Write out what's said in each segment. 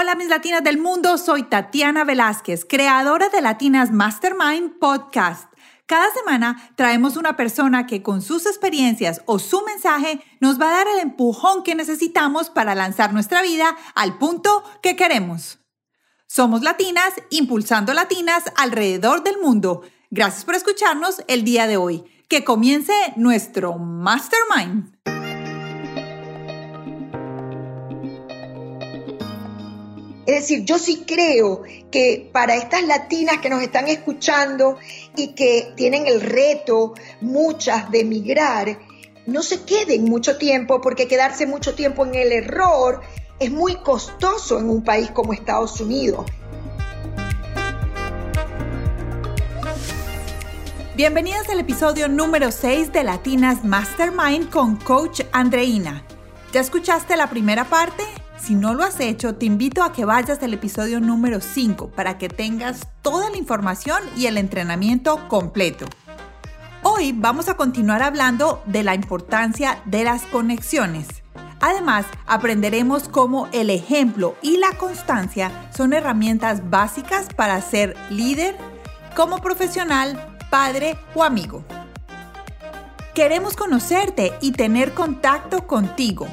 Hola mis latinas del mundo, soy Tatiana Velázquez, creadora de Latinas Mastermind Podcast. Cada semana traemos una persona que con sus experiencias o su mensaje nos va a dar el empujón que necesitamos para lanzar nuestra vida al punto que queremos. Somos latinas impulsando latinas alrededor del mundo. Gracias por escucharnos el día de hoy. Que comience nuestro Mastermind. Es decir, yo sí creo que para estas latinas que nos están escuchando y que tienen el reto, muchas, de emigrar, no se queden mucho tiempo porque quedarse mucho tiempo en el error es muy costoso en un país como Estados Unidos. Bienvenidas al episodio número 6 de Latinas Mastermind con Coach Andreina. ¿Ya escuchaste la primera parte? Si no lo has hecho, te invito a que vayas al episodio número 5 para que tengas toda la información y el entrenamiento completo. Hoy vamos a continuar hablando de la importancia de las conexiones. Además, aprenderemos cómo el ejemplo y la constancia son herramientas básicas para ser líder como profesional, padre o amigo. Queremos conocerte y tener contacto contigo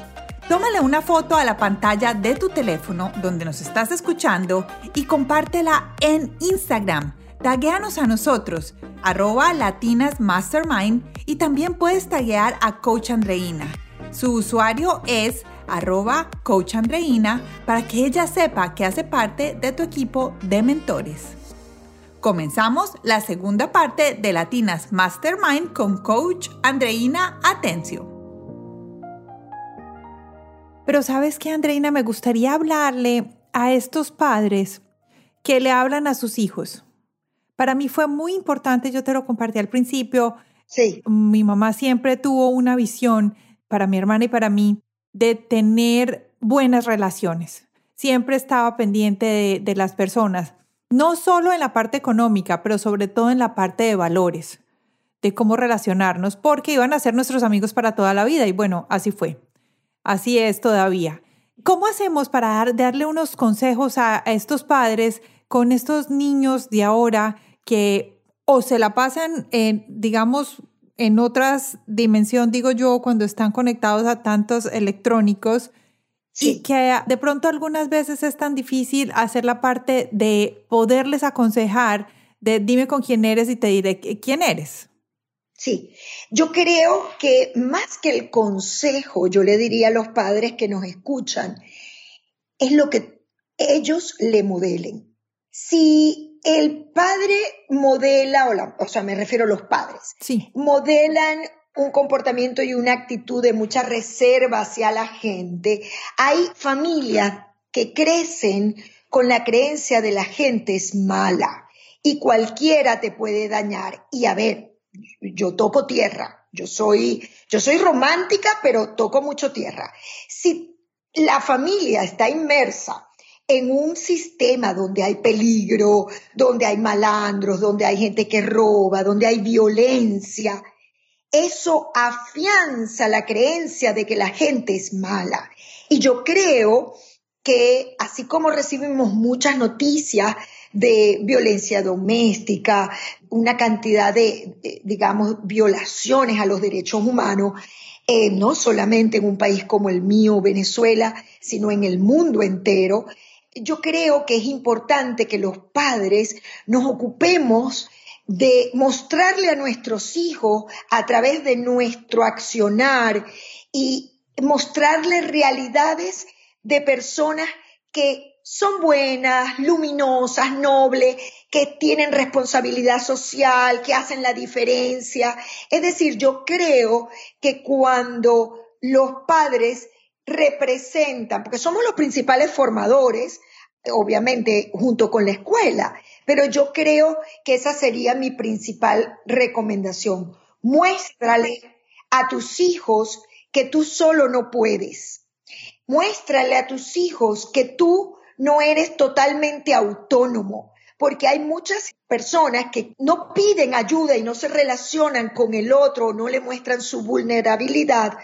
Tómale una foto a la pantalla de tu teléfono donde nos estás escuchando y compártela en Instagram. Taguéanos a nosotros, arroba Latinas Mastermind y también puedes taguear a Coach Andreina. Su usuario es arroba Coach Andreina para que ella sepa que hace parte de tu equipo de mentores. Comenzamos la segunda parte de Latinas Mastermind con Coach Andreina Atencio. Pero sabes qué, Andreina, me gustaría hablarle a estos padres que le hablan a sus hijos. Para mí fue muy importante, yo te lo compartí al principio. Sí. Mi mamá siempre tuvo una visión para mi hermana y para mí de tener buenas relaciones. Siempre estaba pendiente de, de las personas, no solo en la parte económica, pero sobre todo en la parte de valores, de cómo relacionarnos, porque iban a ser nuestros amigos para toda la vida. Y bueno, así fue. Así es todavía. ¿Cómo hacemos para darle unos consejos a, estos padres con estos niños de ahora que o se la pasan, en, digamos, en otras dimensión, digo yo, cuando están conectados a tantos electrónicos, y que de pronto algunas veces es tan difícil hacer la parte de poderles aconsejar, de dime con quién eres y te diré quién eres. Sí, yo creo que más que el consejo, yo le diría a los padres que nos escuchan, es lo que ellos le modelen. Si el padre modela, o, o sea, me refiero a los padres, sí. modelan un comportamiento y una actitud de mucha reserva hacia la gente, hay familias que crecen con la creencia de la gente es mala y cualquiera te puede dañar. Y a ver, yo toco tierra, yo soy, yo soy romántica, pero toco mucho tierra. Si la familia está inmersa en un sistema donde hay peligro, donde hay malandros, donde hay gente que roba, donde hay violencia, eso afianza la creencia de que la gente es mala. Y yo creo que así como recibimos muchas noticias de violencia doméstica, una cantidad de, digamos, violaciones a los derechos humanos, eh, no solamente en un país como el mío, Venezuela, sino en el mundo entero. Yo creo que es importante que los padres nos ocupemos de mostrarle a nuestros hijos a través de nuestro accionar y mostrarles realidades de personas que son buenas, luminosas, nobles, que tienen responsabilidad social, que hacen la diferencia. Es decir, yo creo que cuando los padres representan, porque somos los principales formadores, obviamente junto con la escuela, pero yo creo que esa sería mi principal recomendación. Muéstrale a tus hijos que tú solo no puedes. Muéstrale a tus hijos que tú no eres totalmente autónomo, porque hay muchas personas que no piden ayuda y no se relacionan con el otro, no le muestran su vulnerabilidad,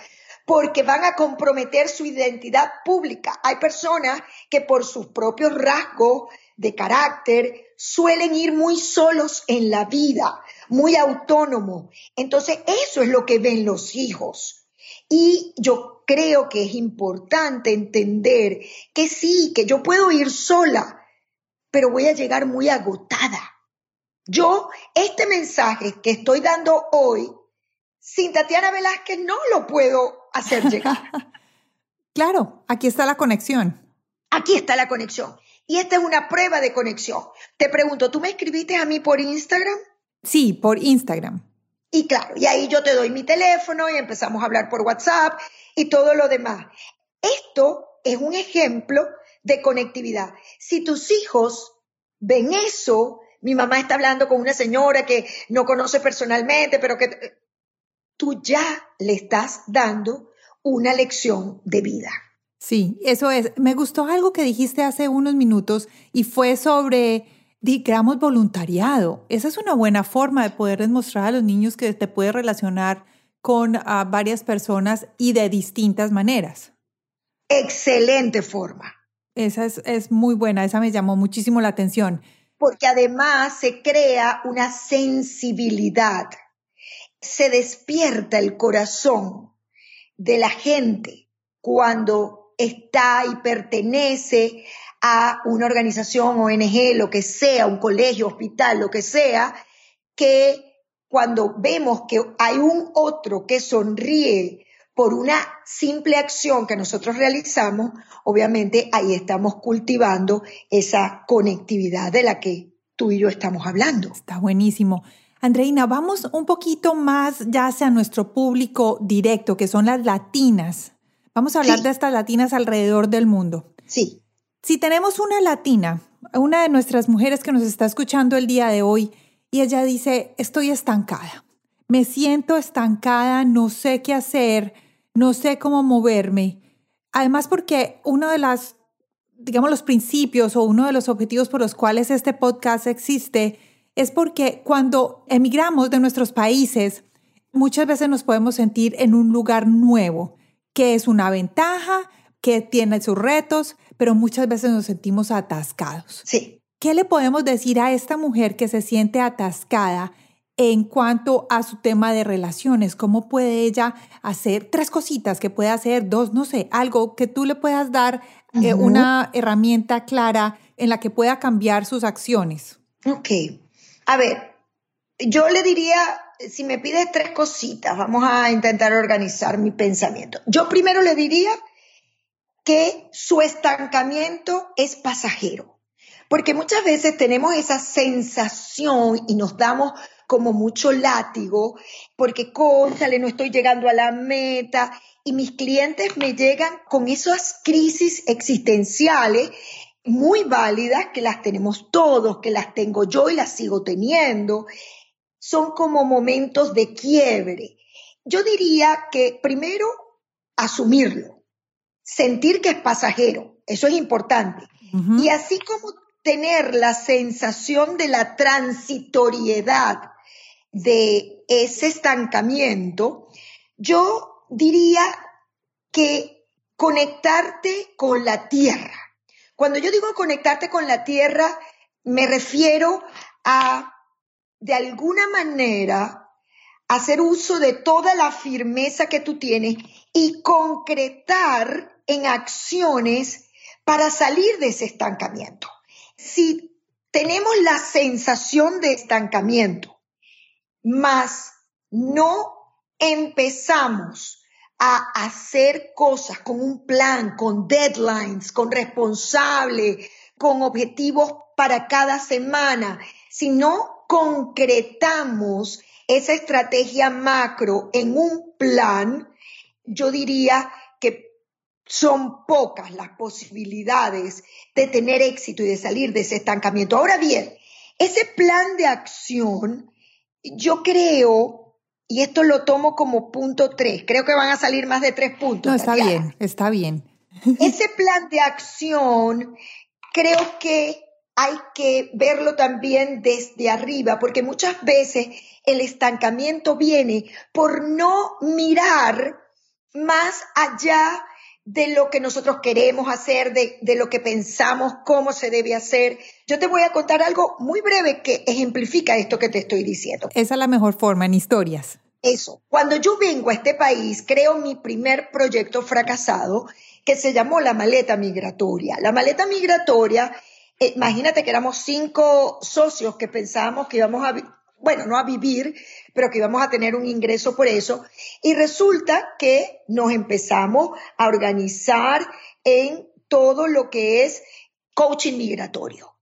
porque van a comprometer su identidad pública. Hay personas que por sus propios rasgos de carácter suelen ir muy solos en la vida, muy autónomos. Entonces, eso es lo que ven los hijos. Y yo creo que es importante entender que sí, que yo puedo ir sola, pero voy a llegar muy agotada. Yo, este mensaje que estoy dando hoy, sin Tatiana Velázquez no lo puedo hacer llegar. claro, aquí está la conexión. Aquí está la conexión. Y esta es una prueba de conexión. Te pregunto, ¿tú me escribiste a mí por Instagram? Sí, por Instagram. Y claro, y ahí yo te doy mi teléfono y empezamos a hablar por WhatsApp y todo lo demás. Esto es un ejemplo de conectividad. Si tus hijos ven eso, mi mamá está hablando con una señora que no conoce personalmente, pero que tú ya le estás dando una lección de vida. Sí, eso es. Me gustó algo que dijiste hace unos minutos y fue sobre, digamos, voluntariado. Esa es una buena forma de poder demostrar a los niños que te puedes relacionar con ah, varias personas y de distintas maneras. Excelente forma. Esa es, es muy buena, esa me llamó muchísimo la atención. Porque además se crea una sensibilidad, se despierta el corazón de la gente cuando está y pertenece a una organización, ONG, lo que sea, un colegio, hospital, lo que sea, que cuando vemos que hay un otro que sonríe por una simple acción que nosotros realizamos, obviamente ahí estamos cultivando esa conectividad de la que tú y yo estamos hablando. Está buenísimo. Andreina, vamos un poquito más ya hacia nuestro público directo, que son las latinas. Vamos a hablar de estas latinas alrededor del mundo. Sí. Si tenemos una latina, una de nuestras mujeres que nos está escuchando el día de hoy, y ella dice, estoy estancada, me siento estancada, no sé qué hacer, no sé cómo moverme. Además, porque uno de las, digamos, los principios o uno de los objetivos por los cuales este podcast existe es porque cuando emigramos de nuestros países, muchas veces nos podemos sentir en un lugar nuevo que es una ventaja, que tiene sus retos, pero muchas veces nos sentimos atascados. Sí. ¿Qué le podemos decir a esta mujer que se siente atascada en cuanto a su tema de relaciones? ¿Cómo puede ella hacer tres cositas que puede hacer, dos, no sé, algo que tú le puedas dar eh, una herramienta clara en la que pueda cambiar sus acciones? Ok. A ver, yo le diría si me pides tres cositas, vamos a intentar organizar mi pensamiento. Yo primero le diría que su estancamiento es pasajero, porque muchas veces tenemos esa sensación y nos damos como mucho látigo, porque cóntale, no estoy llegando a la meta, y mis clientes me llegan con esas crisis existenciales muy válidas, que las tenemos todos, que las tengo yo y las sigo teniendo, son como momentos de quiebre. Yo diría que primero asumirlo, sentir que es pasajero, eso es importante. Y así como tener la sensación de la transitoriedad de ese estancamiento, yo diría que conectarte con la tierra. Cuando yo digo conectarte con la tierra, me refiero a de alguna manera hacer uso de toda la firmeza que tú tienes y concretar en acciones para salir de ese estancamiento. Si tenemos la sensación de estancamiento, más no empezamos a hacer cosas con un plan, con deadlines, con responsable, con objetivos para cada semana, sino concretamos esa estrategia macro en un plan, yo diría son pocas las posibilidades de tener éxito y de salir de ese estancamiento. Ahora bien, ese plan de acción, yo creo, y esto lo tomo como punto tres, creo que van a salir más de tres puntos. No, está bien, está bien. Ese plan de acción creo que hay que verlo también desde arriba, porque muchas veces el estancamiento viene por no mirar más allá de lo que nosotros queremos hacer, de, de, lo que pensamos, cómo se debe hacer. Yo te voy a contar algo muy breve que ejemplifica esto que te estoy diciendo. Esa es la mejor forma, en historias. Eso. Cuando yo vengo a este país, creo mi primer proyecto fracasado que se llamó la maleta migratoria. La maleta migratoria, eh, imagínate que éramos cinco socios que pensábamos que íbamos a, bueno, no a vivir, pero que íbamos a tener un ingreso por eso. Y resulta que nos empezamos a organizar en todo lo que es coaching migratorio.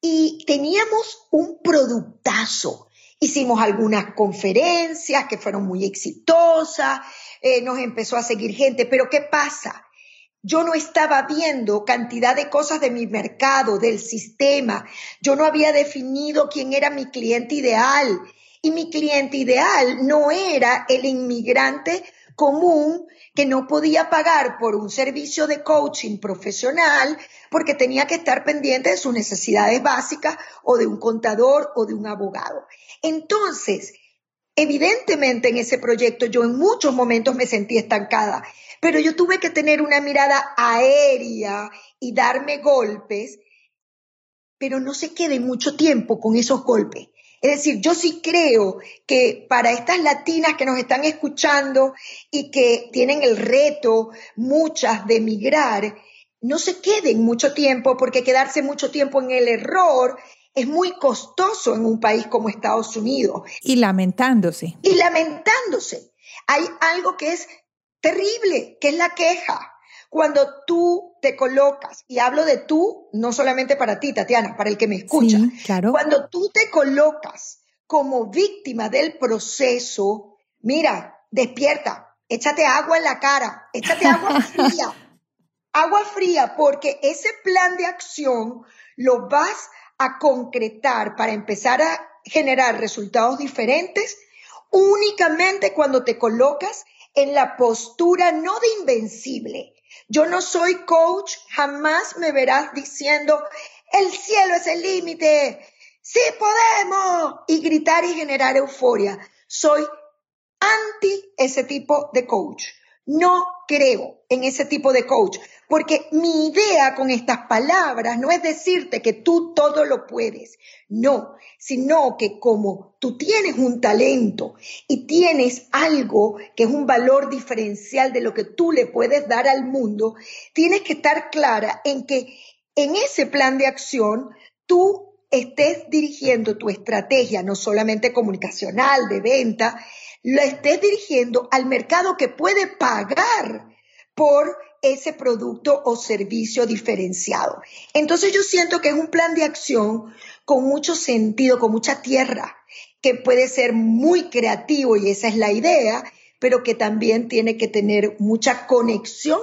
Y teníamos un productazo. Hicimos algunas conferencias que fueron muy exitosas, eh, nos empezó a seguir gente, pero ¿qué pasa? Yo no estaba viendo cantidad de cosas de mi mercado, del sistema. Yo no había definido quién era mi cliente ideal. Y mi cliente ideal no era el inmigrante común que no podía pagar por un servicio de coaching profesional porque tenía que estar pendiente de sus necesidades básicas o de un contador o de un abogado. Entonces, evidentemente en ese proyecto yo en muchos momentos me sentí estancada pero yo tuve que tener una mirada aérea y darme golpes, pero no se quede mucho tiempo con esos golpes. Es decir, yo sí creo que para estas latinas que nos están escuchando y que tienen el reto, muchas, de emigrar, no se queden mucho tiempo porque quedarse mucho tiempo en el error es muy costoso en un país como Estados Unidos. Y lamentándose. Y lamentándose. Hay algo que es terrible, que es la queja. Cuando tú te colocas, y hablo de tú, no solamente para ti, Tatiana, para el que me escucha, claro. cuando tú te colocas como víctima del proceso, mira, despierta, échate agua en la cara, échate agua fría, agua fría, porque ese plan de acción lo vas a concretar para empezar a generar resultados diferentes únicamente cuando te colocas en la postura no de invencible. Yo no soy coach, jamás me verás diciendo, el cielo es el límite, sí podemos, y gritar y generar euforia. Soy anti ese tipo de coach. No creo en ese tipo de coach, porque mi idea con estas palabras no es decirte que tú todo lo puedes, no, sino que como tú tienes un talento y tienes algo que es un valor diferencial de lo que tú le puedes dar al mundo, tienes que estar clara en que en ese plan de acción tú estés dirigiendo tu estrategia, no solamente comunicacional, de venta, lo estés dirigiendo al mercado que puede pagar por ese producto o servicio diferenciado. Entonces yo siento que es un plan de acción con mucho sentido, con mucha tierra, que puede ser muy creativo y esa es la idea, pero que también tiene que tener mucha conexión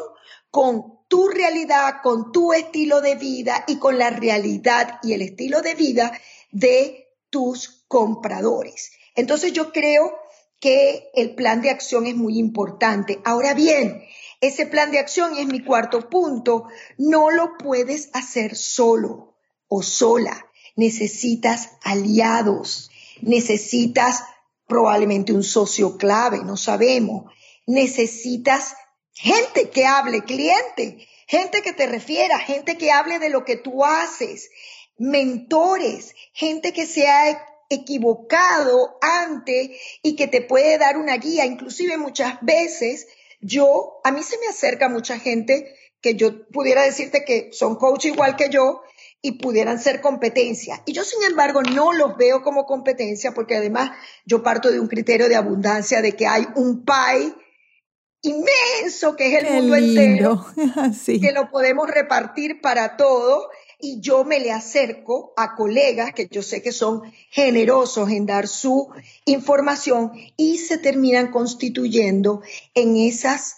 con tu realidad, con tu estilo de vida y con la realidad y el estilo de vida de tus compradores. Entonces yo creo que el plan de acción es muy importante. Ahora bien, ese plan de acción, es mi cuarto punto, no lo puedes hacer solo o sola. Necesitas aliados, necesitas probablemente un socio clave, no sabemos. Necesitas gente que hable, cliente, gente que te refiera, gente que hable de lo que tú haces, mentores, gente que sea equivocado antes y que te puede dar una guía. Inclusive muchas veces yo, a mí se me acerca mucha gente que yo pudiera decirte que son coach igual que yo y pudieran ser competencia. Y yo, sin embargo, no los veo como competencia porque además yo parto de un criterio de abundancia de que hay un pie inmenso que es el mundo entero, que lo podemos repartir para todos y yo me le acerco a colegas que yo sé que son generosos en dar su información y se terminan constituyendo en esas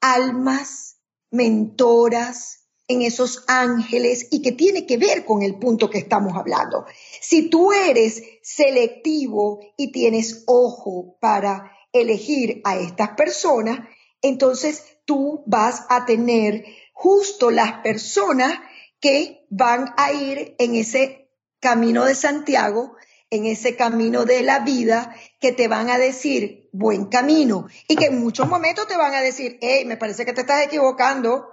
almas mentoras, en esos ángeles y que tiene que ver con el punto que estamos hablando. Si tú eres selectivo y tienes ojo para elegir a estas personas, entonces tú vas a tener justo las personas que van a ir en ese camino de Santiago en ese camino de la vida que te van a decir buen camino y que en muchos momentos te van a decir, hey, me parece que te estás equivocando.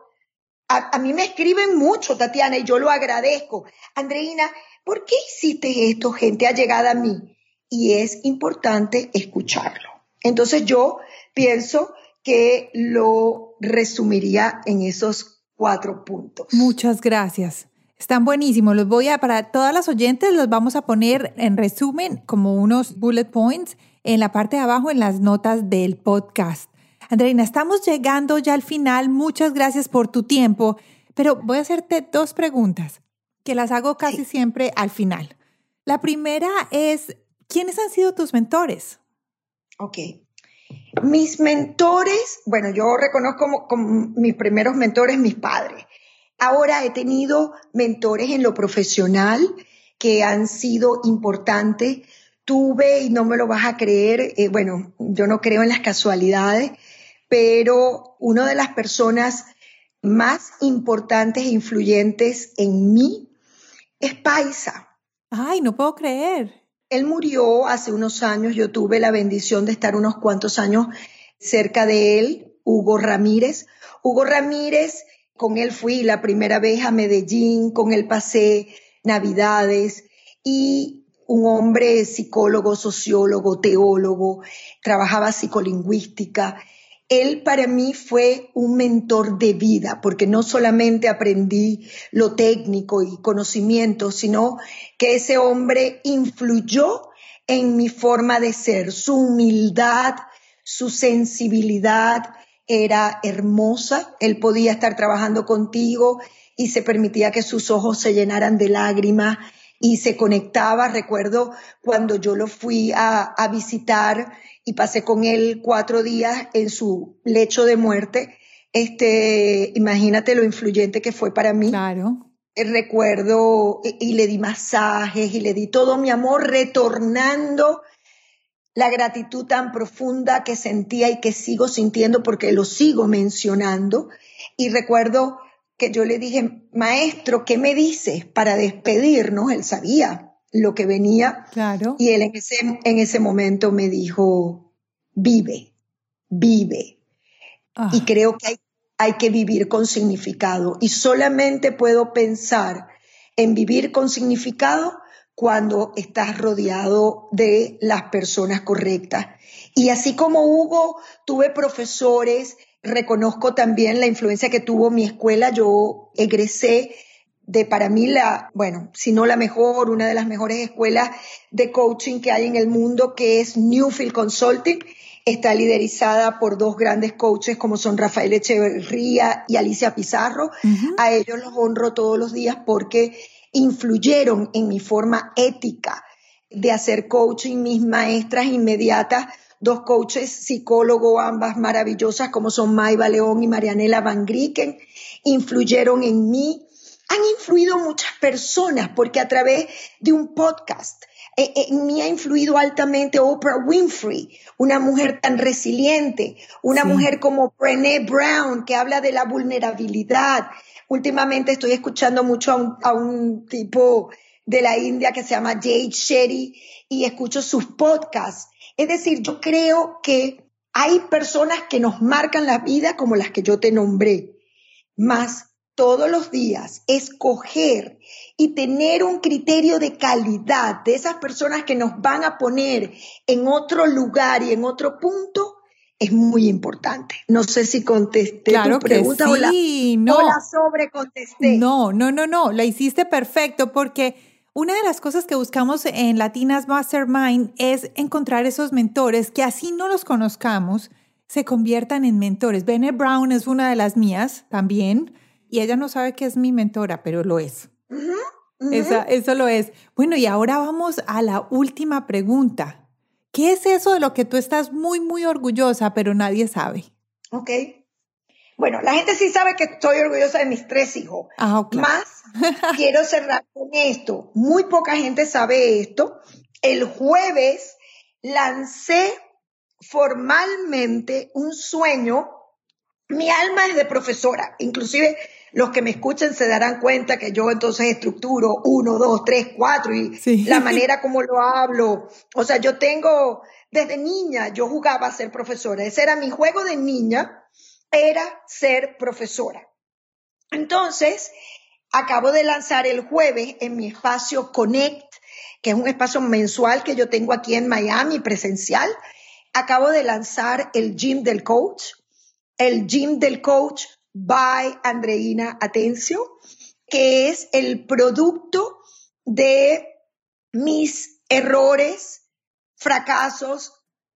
A, mí me escriben mucho, Tatiana, y yo lo agradezco. Andreina, ¿por qué hiciste esto, gente allegada a mí? Y es importante escucharlo. Entonces yo pienso que lo resumiría en esos cuatro puntos. Muchas gracias. Están buenísimos. Los voy a, para todas las oyentes, los vamos a poner en resumen como unos bullet points en la parte de abajo en las notas del podcast. Andreina, estamos llegando ya al final. Muchas gracias por tu tiempo, pero voy a hacerte dos preguntas que las hago casi siempre al final. La primera es, ¿quiénes han sido tus mentores? Ok. Mis mentores, bueno, yo reconozco como, mis primeros mentores mis padres. Ahora he tenido mentores en lo profesional que han sido importantes. Tuve, y no me lo vas a creer, eh, bueno, yo no creo en las casualidades, pero una de las personas más importantes e influyentes en mí es Paisa. Ay, no puedo creer. Él murió hace unos años, yo tuve la bendición de estar unos cuantos años cerca de él, Hugo Ramírez. Hugo Ramírez, con él fui la primera vez a Medellín, con él pasé Navidades y un hombre psicólogo, sociólogo, teólogo, trabajaba psicolingüística él para mí fue un mentor de vida, porque no solamente aprendí lo técnico y conocimiento, sino que ese hombre influyó en mi forma de ser. Su humildad, su sensibilidad era hermosa. Él podía estar trabajando contigo y se permitía que sus ojos se llenaran de lágrimas y se conectaba. Recuerdo cuando yo lo fui a, a visitar y pasé con él cuatro días en su lecho de muerte. Este, imagínate lo influyente que fue para mí. Claro. Recuerdo y, y le di masajes y le di todo mi amor retornando la gratitud tan profunda que sentía y que sigo sintiendo porque lo sigo mencionando. Y recuerdo que yo le dije, maestro, ¿qué me dices para despedirnos? Él sabía lo que venía. Claro. Y él en ese, en ese momento me dijo, vive, vive. Ah. Y creo que hay, hay que vivir con significado. Y solamente puedo pensar en vivir con significado cuando estás rodeado de las personas correctas. Y así como Hugo, tuve profesores, reconozco también la influencia que tuvo mi escuela. Yo egresé de para mí la, bueno, si no la mejor, una de las mejores escuelas de coaching que hay en el mundo, que es Newfield Consulting. Está liderizada por dos grandes coaches como son Rafael Echeverría y Alicia Pizarro. A ellos los honro todos los días porque influyeron en mi forma ética de hacer coaching. Mis maestras inmediatas, dos coaches psicólogos, ambas maravillosas como son Maiva León y Marianela Van Grieken, influyeron en mí han influido muchas personas porque a través de un podcast eh, eh, mí ha influido altamente Oprah Winfrey, una mujer tan resiliente, una Sí. mujer como Brené Brown que habla de la vulnerabilidad. Últimamente estoy escuchando mucho a un, a un tipo de la India que se llama Jade Shetty y escucho sus podcasts. Es decir, yo creo que hay personas que nos marcan la vida como las que yo te nombré, más todos los días escoger y tener un criterio de calidad de esas personas que nos van a poner en otro lugar y en otro punto es muy importante. No sé si contesté Claro tu que pregunta o la, sí, no. o la sobrecontesté. No, no, no, no, la hiciste perfecto porque una de las cosas que buscamos en Latinas Mastermind es encontrar esos mentores que así no los conozcamos, se conviertan en mentores. Bene Brown es una de las mías también y ella no sabe que es mi mentora, pero lo es. Esa- eso lo es. Bueno, y ahora vamos a la última pregunta. ¿Qué es eso de lo que tú estás muy, muy orgullosa, pero nadie sabe? Ok. Bueno, la gente sí sabe que estoy orgullosa de mis tres hijos. Ah. Más, quiero cerrar con esto. Muy poca gente sabe esto. El jueves lancé formalmente un sueño. Mi alma es de profesora. Inclusive los que me escuchen se darán cuenta que yo entonces estructuro uno, dos, tres, cuatro y la manera como lo hablo. O sea, yo tengo, desde niña yo jugaba a ser profesora. Ese era mi juego de niña, era ser profesora. Entonces, acabo de lanzar el jueves en mi espacio Connect, que es un espacio mensual que yo tengo aquí en Miami, presencial. Acabo de lanzar el Gym del Coach, el Gym del Coach by Andreina Atencio, que es el producto de mis errores, fracasos,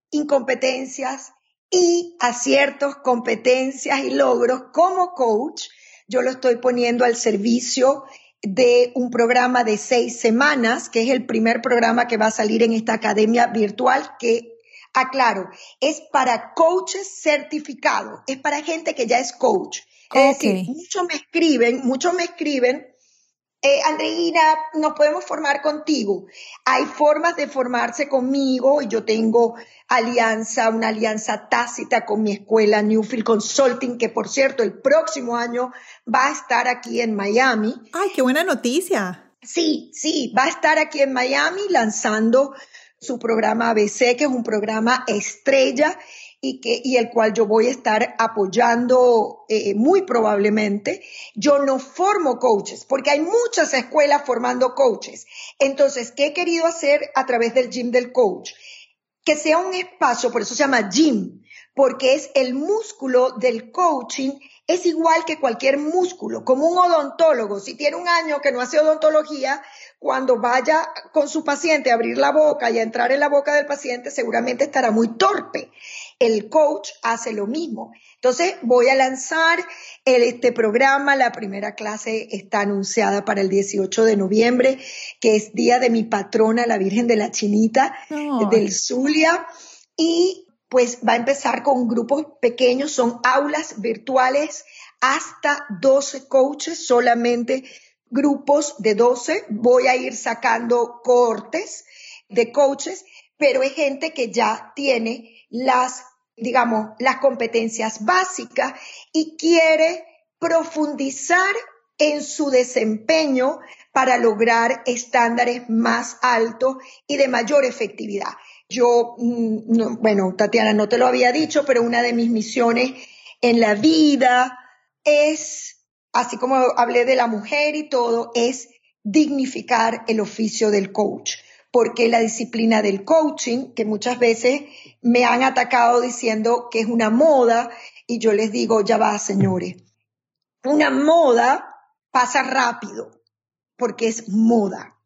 incompetencias y aciertos, competencias y logros como coach. Yo lo estoy poniendo al servicio de un programa de seis semanas, que es el primer programa que va a salir en esta academia virtual que aclaro, es para coaches certificados, es para gente que ya es coach. Es decir, muchos me escriben, muchos me escriben, eh, Andreina, nos podemos formar contigo. Hay formas de formarse conmigo y yo tengo alianza, una alianza tácita con mi escuela Newfield Consulting, que por cierto el próximo año va a estar aquí en Miami. Ay, qué buena noticia. Sí, sí, va a estar aquí en Miami lanzando su programa ABC, que es un programa estrella y, que, y el cual yo voy a estar apoyando eh, muy probablemente. Yo no formo coaches porque hay muchas escuelas formando coaches. Entonces, ¿qué he querido hacer a través del gym del coach? Que sea un espacio, por eso se llama gym, porque es el músculo del coaching es igual que cualquier músculo, como un odontólogo. Si tiene un año que no hace odontología, cuando vaya con su paciente a abrir la boca y a entrar en la boca del paciente, seguramente estará muy torpe. El coach hace lo mismo. Entonces, voy a lanzar este programa. La primera clase está anunciada para el 18 de noviembre, que es día de mi patrona, la Virgen de la Chinita, del Zulia. Y pues va a empezar con grupos pequeños, son aulas virtuales hasta 12 coaches, solamente grupos de 12. Voy a ir sacando cortes de coaches, pero es gente que ya tiene las, digamos, las competencias básicas y quiere profundizar en su desempeño para lograr estándares más altos y de mayor efectividad. Yo, mm, bueno, Tatiana, no te lo había dicho, pero una de mis misiones en la vida es, así como hablé de la mujer y todo, es dignificar el oficio del coach, porque la disciplina del coaching, que muchas veces me han atacado diciendo que es una moda, y yo les digo, ya va, señores, una moda pasa rápido, porque es moda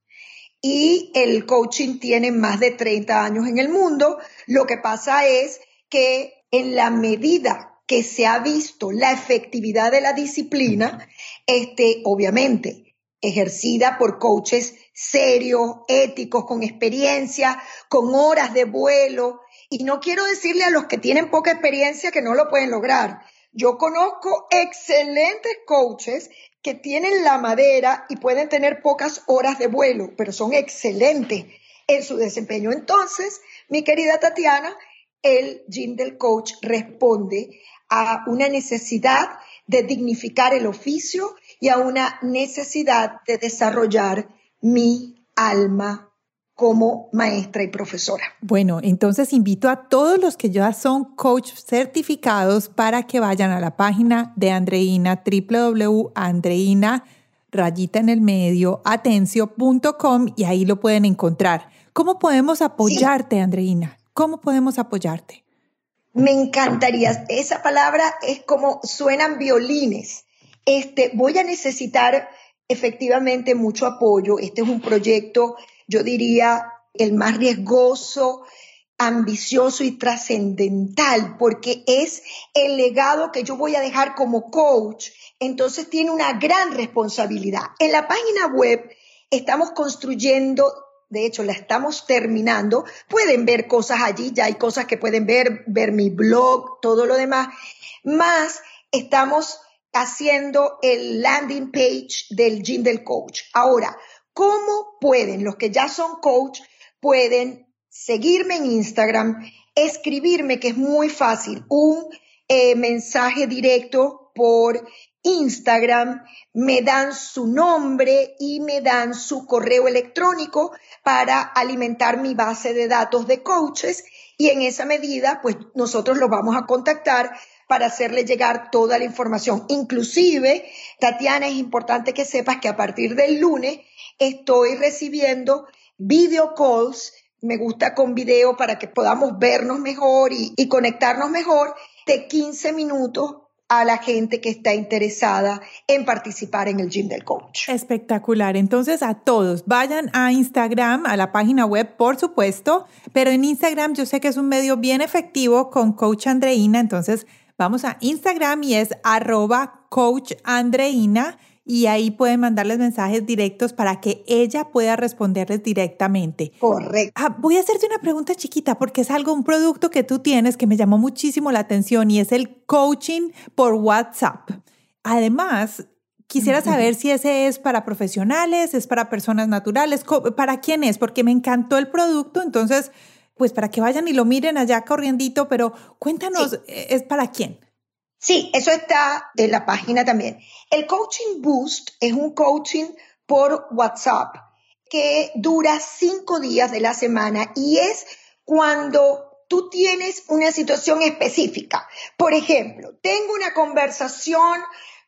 y el coaching tiene más de 30 años en el mundo. Lo que pasa es que en la medida que se ha visto la efectividad de la disciplina, este, obviamente, ejercida por coaches serios, éticos, con experiencia, con horas de vuelo. Y no quiero decirle a los que tienen poca experiencia que no lo pueden lograr. Yo conozco excelentes coaches que tienen la madera y pueden tener pocas horas de vuelo, pero son excelentes en su desempeño. Entonces, mi querida Tatiana, el gym del coach responde a una necesidad de dignificar el oficio y a una necesidad de desarrollar mi alma como maestra y profesora. Bueno, entonces invito a todos los que ya son coach certificados para que vayan a la página de Andreina, www.andreina, rayita en el medio, atencio.com y ahí lo pueden encontrar. ¿Cómo podemos apoyarte, Andreina? ¿Cómo podemos apoyarte? Me encantaría. Esa palabra es como suenan violines. Este, voy a necesitar efectivamente mucho apoyo. Este es un proyecto yo diría, el más riesgoso, ambicioso y trascendental, porque es el legado que yo voy a dejar como coach. Entonces tiene una gran responsabilidad. En la página web estamos construyendo, de hecho la estamos terminando, pueden ver cosas allí, ya hay cosas que pueden ver, ver mi blog, todo lo demás, más estamos haciendo el landing page del Gym del Coach. Ahora, ¿Cómo pueden, los que ya son coach, pueden seguirme en Instagram, escribirme, que es muy fácil, un eh, mensaje directo por Instagram, me dan su nombre y me dan su correo electrónico para alimentar mi base de datos de coaches y en esa medida, pues nosotros los vamos a contactar para hacerle llegar toda la información. Inclusive, Tatiana, es importante que sepas que a partir del lunes estoy recibiendo video calls, me gusta con video para que podamos vernos mejor y, y conectarnos mejor, de 15 minutos a la gente que está interesada en participar en el gym del coach. Espectacular. Entonces, a todos, vayan a Instagram, a la página web, por supuesto, pero en Instagram yo sé que es un medio bien efectivo con Coach Andreina, entonces vamos a Instagram y es arroba Coach Andreina y ahí pueden mandarles mensajes directos para que ella pueda responderles directamente. Correcto. Ah, voy a hacerte una pregunta chiquita porque es algo, un producto que tú tienes que me llamó muchísimo la atención y es el coaching por WhatsApp. Además, quisiera saber si ese es para profesionales, es para personas naturales, para quién es, porque me encantó el producto, entonces, pues para que vayan y lo miren allá corriendito, pero cuéntanos, ¿es para quién? Sí, eso está en la página también. El Coaching Boost es un coaching por WhatsApp que dura cinco días de la semana y es cuando tú tienes una situación específica. Por ejemplo, tengo una conversación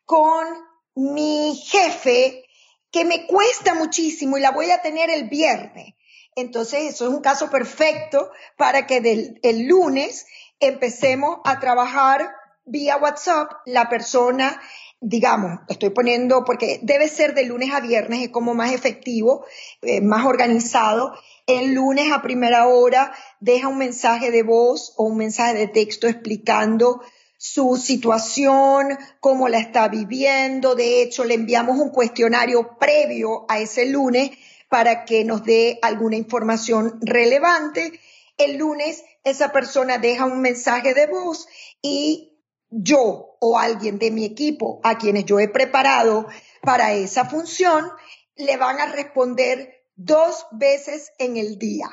con mi jefe que me cuesta muchísimo y la voy a tener el viernes. Entonces, eso es un caso perfecto para que del, el lunes empecemos a trabajar vía WhatsApp, la persona, digamos, estoy poniendo, porque debe ser de lunes a viernes, es como más efectivo, eh, más organizado. El lunes a primera hora deja un mensaje de voz o un mensaje de texto explicando su situación, cómo la está viviendo. De hecho, le enviamos un cuestionario previo a ese lunes para que nos dé alguna información relevante. El lunes esa persona deja un mensaje de voz y yo o alguien de mi equipo a quienes yo he preparado para esa función, le van a responder dos veces en el día.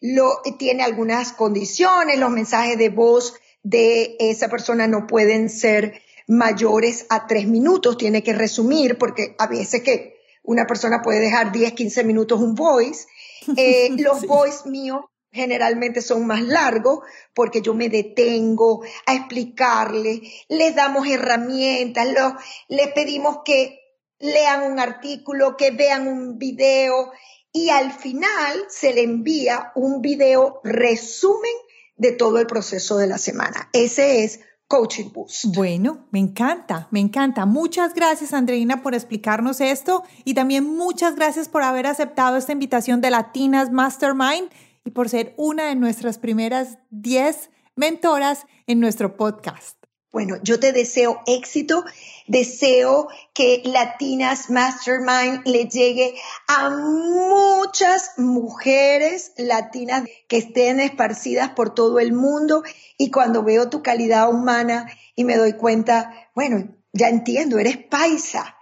Lo, tiene algunas condiciones, los mensajes de voz de esa persona no pueden ser mayores a tres minutos, tiene que resumir, porque a veces que una persona puede dejar 10, 15 minutos un voice. Eh, los voice míos generalmente son más largos porque yo me detengo a explicarles, les damos herramientas, les pedimos que lean un artículo, que vean un video y al final se le envía un video resumen de todo el proceso de la semana. Ese es Coaching Boost. Bueno, me encanta, me encanta. Muchas gracias, Andreina, por explicarnos esto y también muchas gracias por haber aceptado esta invitación de Latinas Mastermind y por ser una de nuestras primeras 10 mentoras en nuestro podcast. Bueno, yo te deseo éxito, deseo que Latinas Mastermind le llegue a muchas mujeres latinas que estén esparcidas por todo el mundo y cuando veo tu calidad humana y me doy cuenta, bueno, ya entiendo, eres paisa,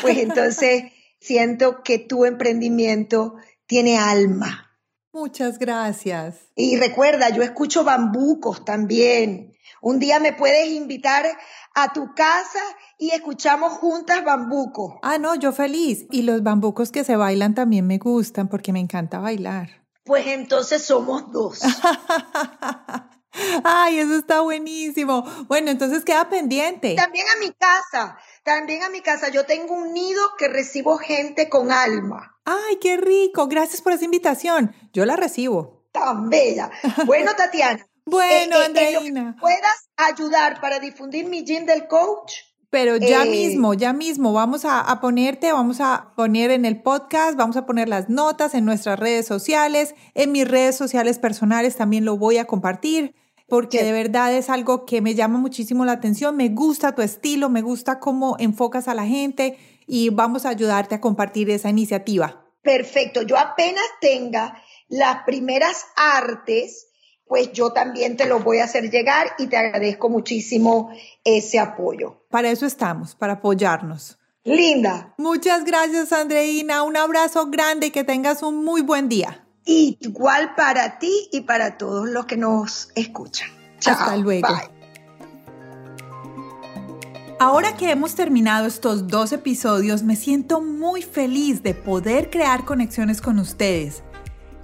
pues entonces siento que tu emprendimiento tiene alma Muchas gracias. Y recuerda, yo escucho bambucos también. Un día me puedes invitar a tu casa y escuchamos juntas bambucos. Ah, no, yo feliz. Y los bambucos que se bailan también me gustan porque me encanta bailar. Pues entonces somos dos. Ay, eso está buenísimo. Bueno, entonces queda pendiente. También a mi casa, también a mi casa. Yo tengo un nido que recibo gente con alma. Ay, qué rico. Gracias por esa invitación. Yo la recibo. Tan bella. Bueno, Tatiana. Bueno, eh, eh, Andreina. ¿Puedas ayudar para difundir mi gym del coach? Pero ya eh, mismo, ya mismo, vamos a, a, ponerte, vamos a poner en el podcast, vamos a poner las notas en nuestras redes sociales, en mis redes sociales personales también lo voy a compartir porque de verdad es algo que me llama muchísimo la atención, me gusta tu estilo, me gusta cómo enfocas a la gente y vamos a ayudarte a compartir esa iniciativa. Perfecto, yo apenas tenga las primeras artes, pues yo también te lo voy a hacer llegar y te agradezco muchísimo ese apoyo. Para eso estamos, para apoyarnos. Linda. Muchas gracias, Andreina. Un abrazo grande y que tengas un muy buen día. Igual para ti y para todos los que nos escuchan. Hasta luego. Ahora que hemos terminado estos dos episodios, me siento muy feliz de poder crear conexiones con ustedes.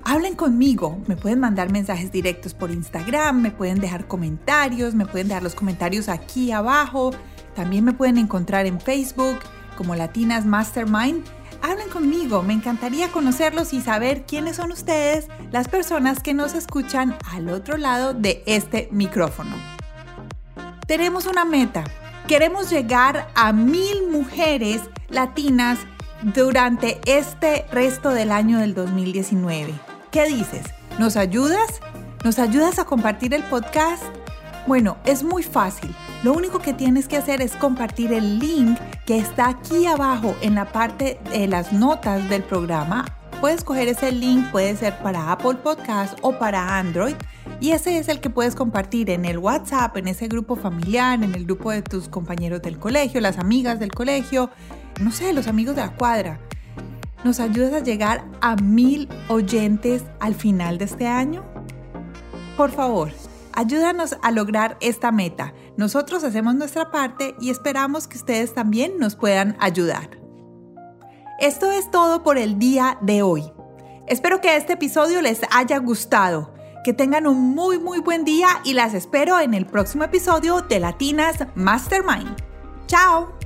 Hablen conmigo, me pueden mandar mensajes directos por Instagram, me pueden dejar comentarios, me pueden dejar los comentarios aquí abajo, también me pueden encontrar en Facebook como Latinas Mastermind. Hablen conmigo, me encantaría conocerlos y saber quiénes son ustedes, las personas que nos escuchan al otro lado de este micrófono. Tenemos una meta, Queremos llegar a mil mujeres latinas durante este resto del año del 2019. ¿Qué dices? ¿Nos ayudas? ¿Nos ayudas a compartir el podcast? Bueno, es muy fácil. Lo único que tienes que hacer es compartir el link que está aquí abajo en la parte de las notas del programa. Puedes coger ese link, puede ser para Apple Podcast o para Android y ese es el que puedes compartir en el WhatsApp, en ese grupo familiar, en el grupo de tus compañeros del colegio, las amigas del colegio, no sé, los amigos de la cuadra. ¿Nos ayudas a llegar a mil oyentes al final de este año? Por favor, ayúdanos a lograr esta meta. Nosotros hacemos nuestra parte y esperamos que ustedes también nos puedan ayudar. Esto es todo por el día de hoy. Espero que este episodio les haya gustado. Que tengan un muy muy buen día y las espero en el próximo episodio de Latinas Mastermind. ¡Chao!